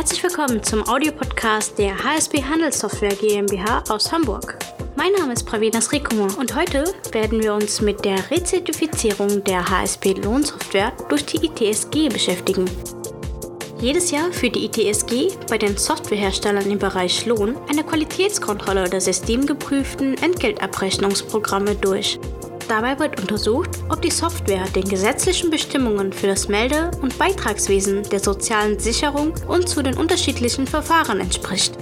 Herzlich willkommen zum Audiopodcast der HSB Handelssoftware GmbH aus Hamburg. Mein Name ist Pravina Srikumar und heute werden wir uns mit der Rezertifizierung der HSB Lohnsoftware durch die ITSG beschäftigen. Jedes Jahr führt die ITSG bei den Softwareherstellern im Bereich Lohn eine Qualitätskontrolle der systemgeprüften Entgeltabrechnungsprogramme durch. Dabei wird untersucht, ob die Software den gesetzlichen Bestimmungen für das Melde- und Beitragswesen der sozialen Sicherung und zu den unterschiedlichen Verfahren entspricht.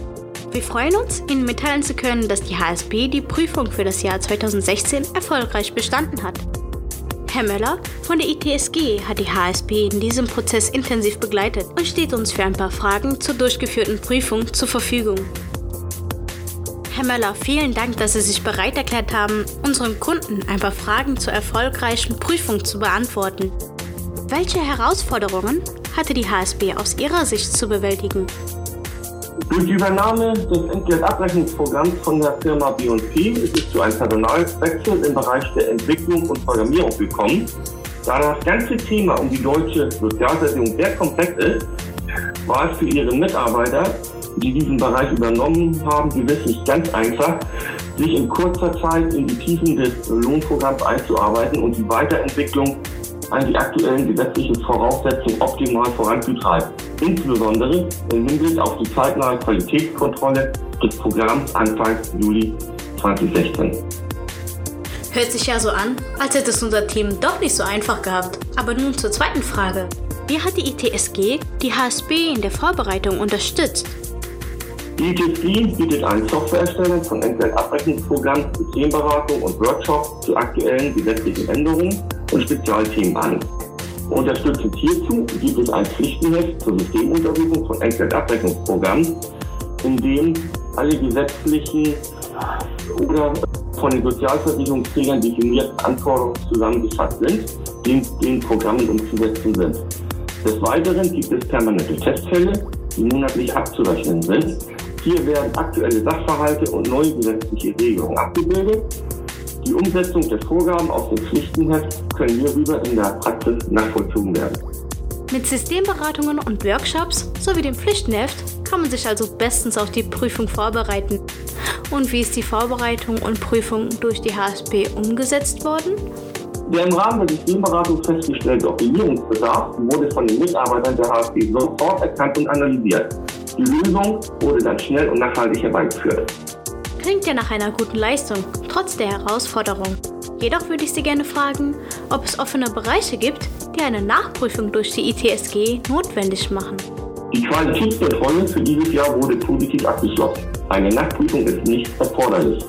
Wir freuen uns, Ihnen mitteilen zu können, dass die HSB die Prüfung für das Jahr 2016 erfolgreich bestanden hat. Herr Möller von der ITSG hat die HSB in diesem Prozess intensiv begleitet und steht uns für ein paar Fragen zur durchgeführten Prüfung zur Verfügung. Herr Möller, vielen Dank, dass Sie sich bereit erklärt haben, unseren Kunden ein paar Fragen zur erfolgreichen Prüfung zu beantworten. Welche Herausforderungen hatte die HSB aus Ihrer Sicht zu bewältigen? Durch die Übernahme des Entgeltabrechnungsprogramms von der Firma B&P ist es zu einem Personalwechsel im Bereich der Entwicklung und Programmierung gekommen. Da das ganze Thema um die deutsche Sozialversicherung sehr komplex ist, war es für ihre Mitarbeiter die diesen Bereich übernommen haben, gewiss nicht ganz einfach, sich in kurzer Zeit in die Tiefen des Lohnprogramms einzuarbeiten und die Weiterentwicklung an die aktuellen gesetzlichen Voraussetzungen optimal voranzutreiben. Insbesondere im Hinblick auf die zeitnahe Qualitätskontrolle des Programms Anfang Juli 2016. Hört sich ja so an, als hätte es unser Team doch nicht so einfach gehabt. Aber nun zur zweiten Frage. Wie hat die ITSG die HSB in der Vorbereitung unterstützt? Die ITSG bietet eine Softwareerstellung von Entgeltabrechnungsprogrammen, Systemberatung und Workshops zu aktuellen gesetzlichen Änderungen und Spezialthemen an. Unterstützend hierzu gibt es ein Pflichtenheft zur Systemuntersuchung von Entgeltabrechnungsprogrammen, in dem alle gesetzlichen oder von den Sozialversicherungsträgern definierten Anforderungen zusammengefasst sind, die in den Programmen umzusetzen sind. Des Weiteren gibt es permanente Testfälle, die monatlich abzurechnen sind, hier werden aktuelle Sachverhalte und neue gesetzliche Regelungen abgebildet. Die Umsetzung der Vorgaben aus dem Pflichtenheft können hierüber in der Praxis nachvollzogen werden. Mit Systemberatungen und Workshops sowie dem Pflichtenheft kann man sich also bestens auf die Prüfung vorbereiten. Und wie ist die Vorbereitung und Prüfung durch die HSP umgesetzt worden? Der im Rahmen der Systemberatung festgestellte Optimierungsbedarf wurde von den Mitarbeitern der HSP sofort erkannt und analysiert. Die Lösung wurde dann schnell und nachhaltig herbeigeführt. Klingt ja nach einer guten Leistung, trotz der Herausforderung. Jedoch würde ich Sie gerne fragen, ob es offene Bereiche gibt, die eine Nachprüfung durch die ITSG notwendig machen. Die Qualitätskontrolle für dieses Jahr wurde positiv abgeschlossen. Eine Nachprüfung ist nicht erforderlich.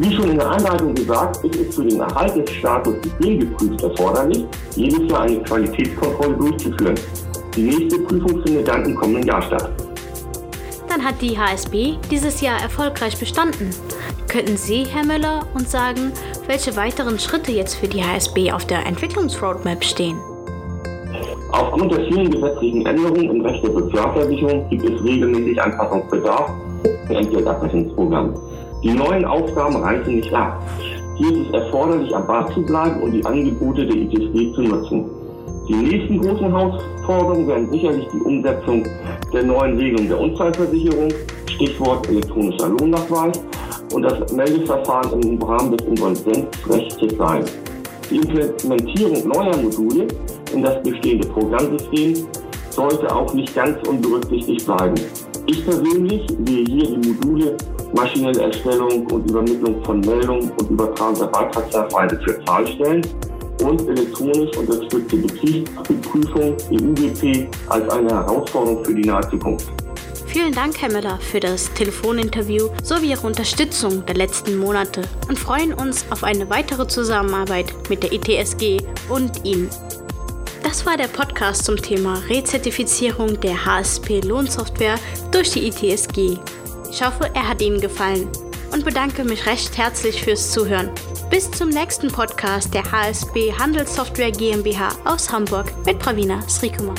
Wie schon in der Einleitung gesagt, ist es für den Erhalt des Status systemgeprüft erforderlich, jedes Jahr eine Qualitätskontrolle durchzuführen. Die nächste Prüfung findet dann im kommenden Jahr statt. Dann hat die HSB dieses Jahr erfolgreich bestanden. Könnten Sie, Herr Müller, uns sagen, welche weiteren Schritte jetzt für die HSB auf der Entwicklungsroadmap stehen? Aufgrund der vielen gesetzlichen Änderungen im Recht der Sozialversicherung gibt es regelmäßig Anpassungsbedarf für Entgeltabrechnungsprogramm. Die neuen Aufgaben reichen nicht ab. Hier ist es erforderlich, am Ball zu bleiben und die Angebote der ITSG zu nutzen. Die nächsten großen Herausforderungen werden sicherlich die Umsetzung der neuen Regelung der Unfallversicherung, Stichwort elektronischer Lohnnachweis und das Meldeverfahren im Rahmen des Insolvenzrechts sein. Die Implementierung neuer Module in das bestehende Programmsystem sollte auch nicht ganz unberücksichtigt bleiben. Ich persönlich sehe hier die Module maschinelle Erstellung und Übermittlung von Meldungen und Übertragung der Beitragsnachweise für Zahlstellen und elektronisch unterstützte Betriebsprüfung EUBP als eine Herausforderung für die nahe Zukunft. Vielen Dank, Herr Müller, für das Telefoninterview sowie Ihre Unterstützung der letzten Monate und freuen uns auf eine weitere Zusammenarbeit mit der ITSG und Ihnen. Das war der Podcast zum Thema Rezertifizierung der HSP Lohnsoftware durch die ITSG. Ich hoffe, er hat Ihnen gefallen und bedanke mich recht herzlich fürs Zuhören. Bis zum nächsten Podcast der HSB Handelssoftware GmbH aus Hamburg mit Pravina Srikumar.